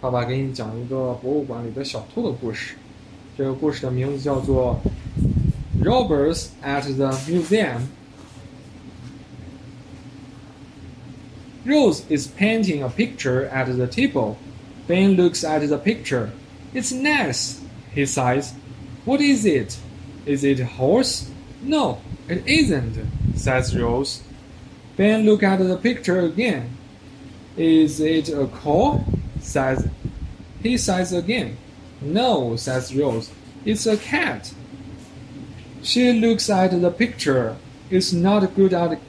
爸爸给你讲一个博物馆里的小偷的故事。这个故事的名字叫做《Robbers at the Museum》。Rose is painting a picture at the table. Ben looks at the picture. It's nice, he sighs. What is it? Is it a horse? No, it isn't, says Rose. Ben look at the picture again. Is it a car? Says he sighs again. No, says Rose. It's a cat. She looks at the picture. It's not good at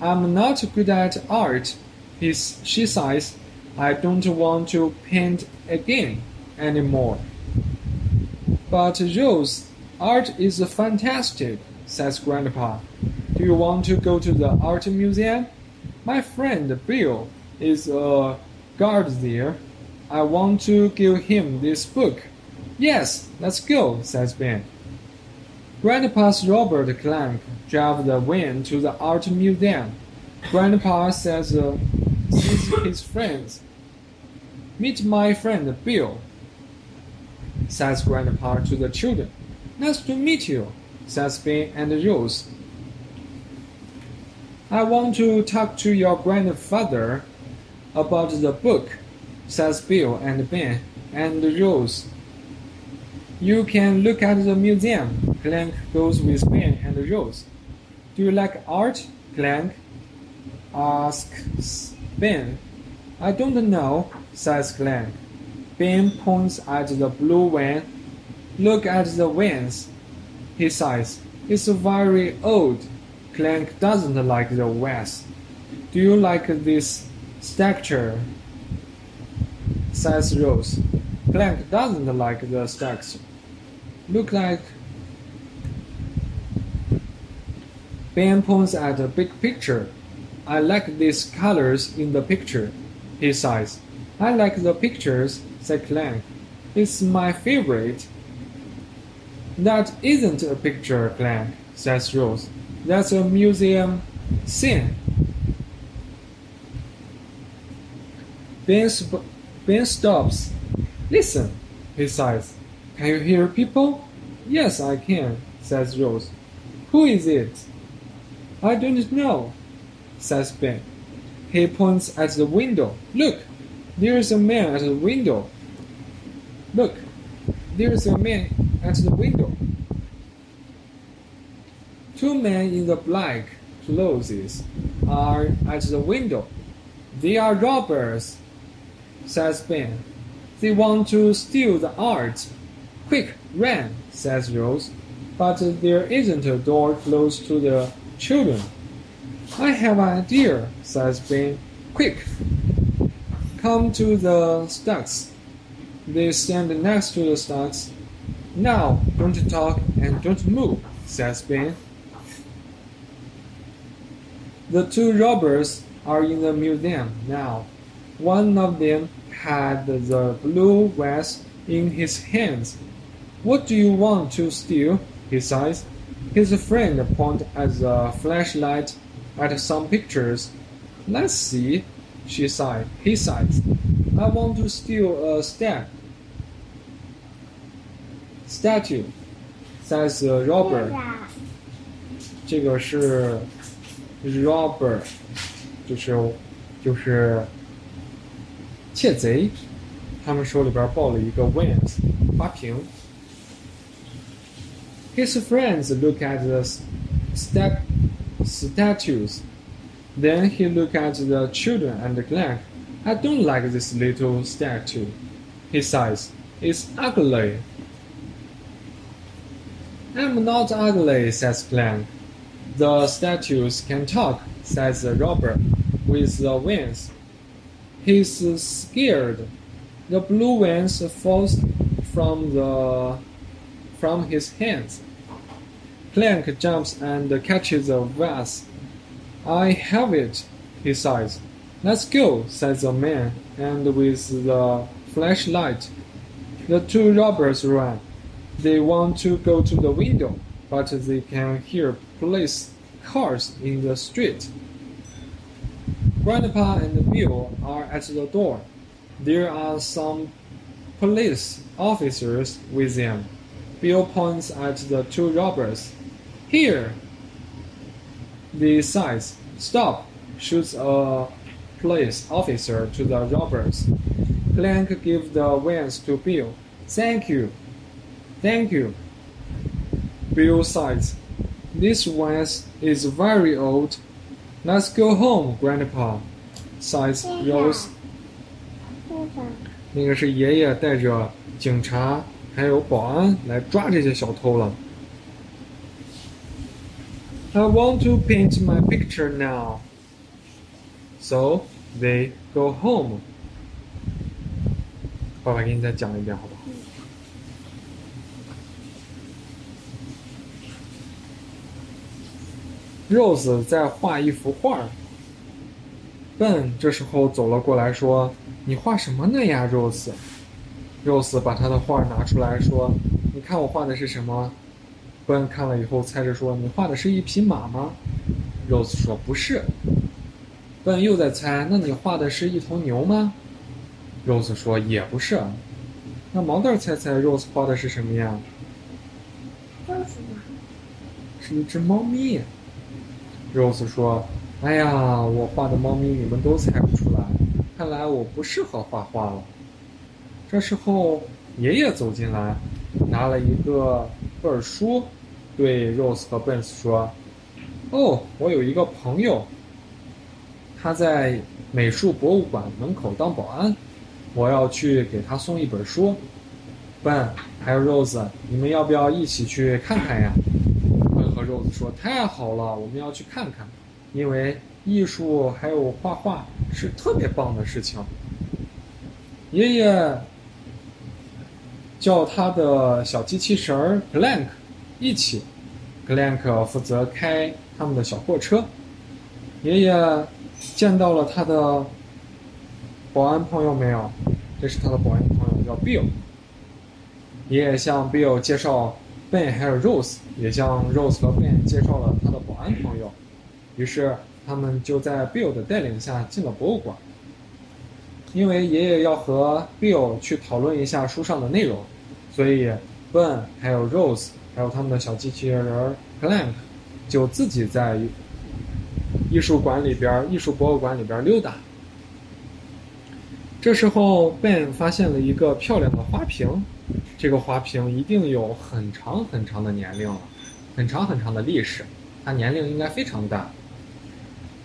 I'm not good at art. He's, she sighs. I don't want to paint again anymore. But Rose, art is fantastic, says Grandpa. Do you want to go to the art museum? My friend Bill is a guard there. I want to give him this book. Yes, let's go, says Ben. Grandpa's Robert Clank drive the van to the art museum. Grandpa says uh, sees his friends. Meet my friend Bill, says Grandpa to the children. Nice to meet you, says Ben and Rose. I want to talk to your grandfather about the book, says Bill and Ben and Rose. You can look at the museum. Clank goes with Ben and Rose. Do you like art, Clank? asks Ben. I don't know, says Clank. Ben points at the blue van. Look at the vans. He says. It's very old. Clank doesn't like the vans. Do you like this structure? Says Rose. Clank doesn't like the structure. Look like Ben points at the big picture. I like these colors in the picture, he says. I like the pictures, said Clank. It's my favorite. That isn't a picture, Clank, says Rose. That's a museum scene. Ben, sp- ben stops. Listen, he sighs. Can you hear people? Yes, I can, says Rose. Who is it? I don't know, says Ben. He points at the window. Look, there's a man at the window. Look, there's a man at the window. Two men in the black clothes are at the window. They are robbers, says Ben. They want to steal the art. Quick, run, says Rose. But there isn't a door close to the children. I have an idea, says Ben. Quick, come to the stacks. They stand next to the stacks. Now, don't talk and don't move, says Ben. The two robbers are in the museum now. One of them had the blue vase in his hands. What do you want to steal? he says. His friend points at the flashlight at some pictures. Let's see, she sighed. He sighs. I want to steal a stat statue, says uh, Robert. 这个是 robber，就是就是 窃贼。他们手里边抱了一个 vase 花瓶。His friends look at the step statues. Then he looked at the children and Clank. I don't like this little statue. He sighs. It's ugly. I'm not ugly, says Clank. The statues can talk, says the robber, with the wings. He's scared. The blue wings falls from the from his hands. Clank jumps and catches the vase. I have it, he says. Let's go, says the man, and with the flashlight, the two robbers run. They want to go to the window, but they can hear police cars in the street. Grandpa and Bill are at the door. There are some police officers with him. Bill points at the two robbers. Here! The sides stop, shoots a police officer to the robbers. Clank gives the vans to Bill. Thank you. Thank you. Bill sighs. This vase is very old. Let's go home, Grandpa. Sighs Rose. 这个那个是爷爷带着警察还有保安来抓这些小偷了。I want to paint my picture now. So they go home. 爸爸给你再讲一遍，好不好 ？Rose 在画一幅画 Ben 这时候走了过来，说：“你画什么呢呀，Rose？” Rose 把他的画拿出来说：“你看我画的是什么？”？”Ben 看了以后猜着说：“你画的是一匹马吗？”Rose 说：“不是。” ”Ben 又在猜：“那你画的是一头牛吗？”Rose 说：“也不是。”那毛蛋猜猜 Rose 画的是什么呀？是一只猫咪。Rose 说：“哎呀，我画的猫咪你们都猜不出来，看来我不适合画画了。”这时候，爷爷走进来，拿了一个本书，对 Rose 和 Ben 说：“哦，我有一个朋友，他在美术博物馆门口当保安，我要去给他送一本书。Ben 还有 Rose，你们要不要一起去看看呀？”说：“太好了，我们要去看看，因为艺术还有画画是特别棒的事情。”爷爷叫他的小机器人儿 Clank 一起，Clank 负责开他们的小货车。爷爷见到了他的保安朋友没有？这是他的保安朋友，叫 Bill。爷爷向 Bill 介绍 Ben 还有 Rose，也向 Rose 和 Ben 介绍了他的保安朋友。于是他们就在 Bill 的带领下进了博物馆。因为爷爷要和 Bill 去讨论一下书上的内容，所以 Ben 还有 Rose 还有他们的小机器人儿 Clank 就自己在艺术馆里边、艺术博物馆里边溜达。这时候 Ben 发现了一个漂亮的花瓶，这个花瓶一定有很长很长的年龄了，很长很长的历史，它年龄应该非常大。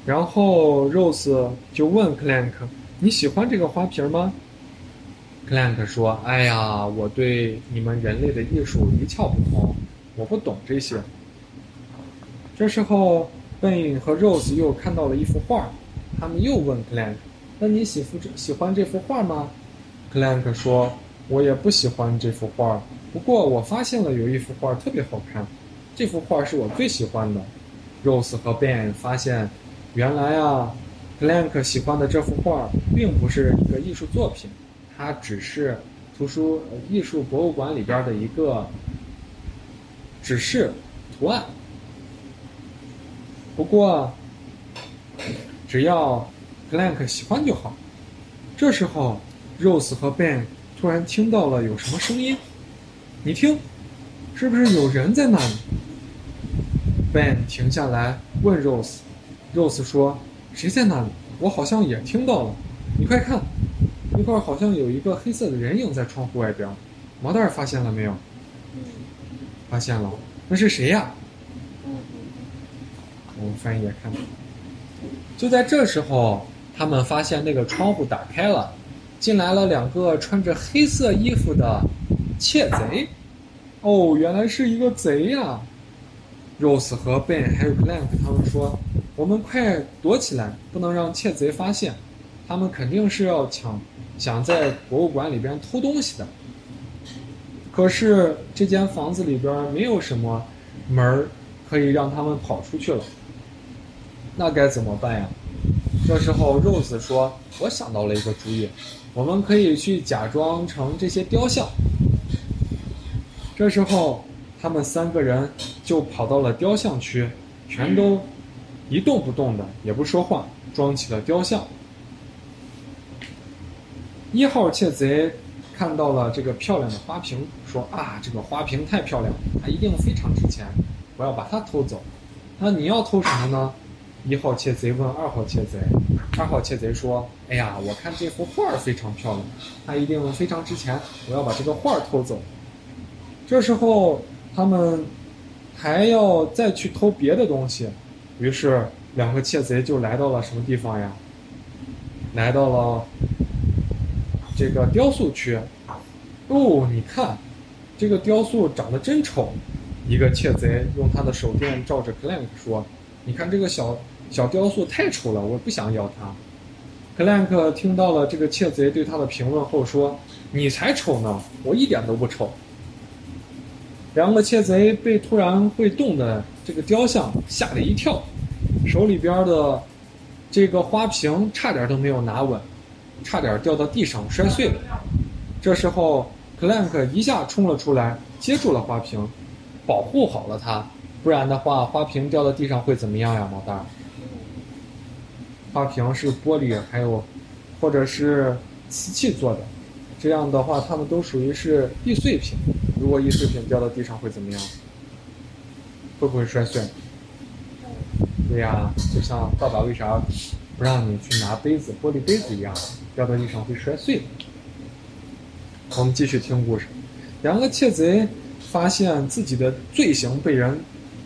然后 Rose 就问 Clank。你喜欢这个花瓶吗？Clank 说：“哎呀，我对你们人类的艺术一窍不通，我不懂这些。”这时候，Ben 和 Rose 又看到了一幅画，他们又问 Clank：“ 那你喜欢喜欢这幅画吗？”Clank 说：“我也不喜欢这幅画，不过我发现了有一幅画特别好看，这幅画是我最喜欢的。”Rose 和 Ben 发现，原来啊。Clank 喜欢的这幅画并不是一个艺术作品，它只是图书艺术博物馆里边的一个指示图案。不过，只要 Clank 喜欢就好。这时候，Rose 和 Ben 突然听到了有什么声音，你听，是不是有人在那里？Ben 停下来问 Rose，Rose 说。谁在那里？我好像也听到了。你快看，那块好像有一个黑色的人影在窗户外边。毛蛋儿发现了没有？发现了。那是谁呀？我们翻一页看。就在这时候，他们发现那个窗户打开了，进来了两个穿着黑色衣服的窃贼。哦，原来是一个贼呀！Rose 和 Ben 还有 Clank 他们说。我们快躲起来，不能让窃贼发现。他们肯定是要抢，想在博物馆里边偷东西的。可是这间房子里边没有什么门儿可以让他们跑出去了。那该怎么办呀？这时候，Rose 说：“我想到了一个主意，我们可以去假装成这些雕像。”这时候，他们三个人就跑到了雕像区，全都。一动不动的，也不说话，装起了雕像。一号窃贼看到了这个漂亮的花瓶，说啊，这个花瓶太漂亮，它一定非常值钱，我要把它偷走。那你要偷什么呢？一号窃贼问二号窃贼，二号窃贼说：“哎呀，我看这幅画非常漂亮，它一定非常值钱，我要把这个画偷走。”这时候他们还要再去偷别的东西，于是两个窃贼就来到了什么地方呀？来到了这个雕塑区。哦，你看，这个雕塑长得真丑。一个窃贼用他的手电照着 Clank 说：“你看这个小小雕塑太丑了，我不想要它。” Clank 听到了这个窃贼对他的评论后说：“你才丑呢，我一点都不丑。”两个窃贼被突然会动的这个雕像吓了一跳，手里边的这个花瓶差点都没有拿稳，差点掉到地上摔碎了。这时候，Clank 一下冲了出来，接住了花瓶。保护好了它，不然的话，花瓶掉到地上会怎么样呀，毛蛋？花瓶是玻璃，还有或者是瓷器做的，这样的话，它们都属于是易碎品。如果易碎品掉到地上会怎么样？会不会摔碎？对呀，就像爸爸为啥不让你去拿杯子、玻璃杯子一样，掉到地上会摔碎的。我们继续听故事，两个窃贼。发现自己的罪行被人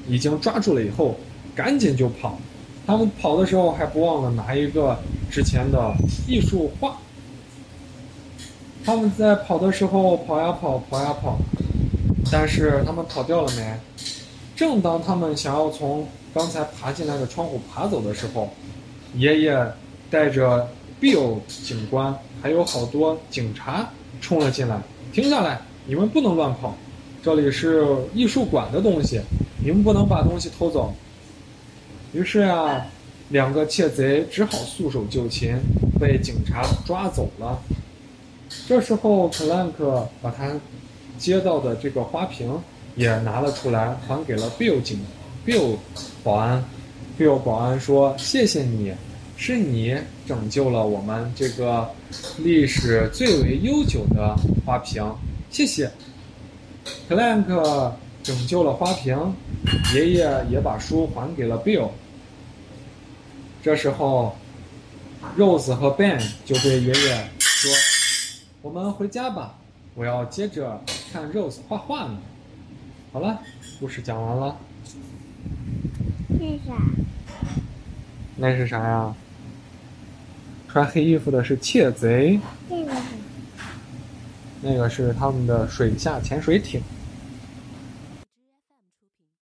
已经抓住了以后，赶紧就跑。他们跑的时候还不忘了拿一个之前的艺术画。他们在跑的时候跑呀跑，跑呀跑，但是他们跑掉了没？正当他们想要从刚才爬进来的窗户爬走的时候，爷爷带着 Bill 警官还有好多警察冲了进来。停下来，你们不能乱跑。这里是艺术馆的东西，你们不能把东西偷走。于是呀，两个窃贼只好束手就擒，被警察抓走了。这时候，克兰克把他接到的这个花瓶也拿了出来，还给了 Bill 警 Bill 保安。Bill 保安说：“谢谢你，是你拯救了我们这个历史最为悠久的花瓶，谢谢。” Clank 拯救了花瓶，爷爷也把书还给了 Bill。这时候，Rose 和 Ben 就对爷爷说：“我们回家吧，我要接着看 Rose 画画呢。”好了，故事讲完了。那啥？那是啥呀？穿黑衣服的是窃贼。那个是他们的水下潜水艇。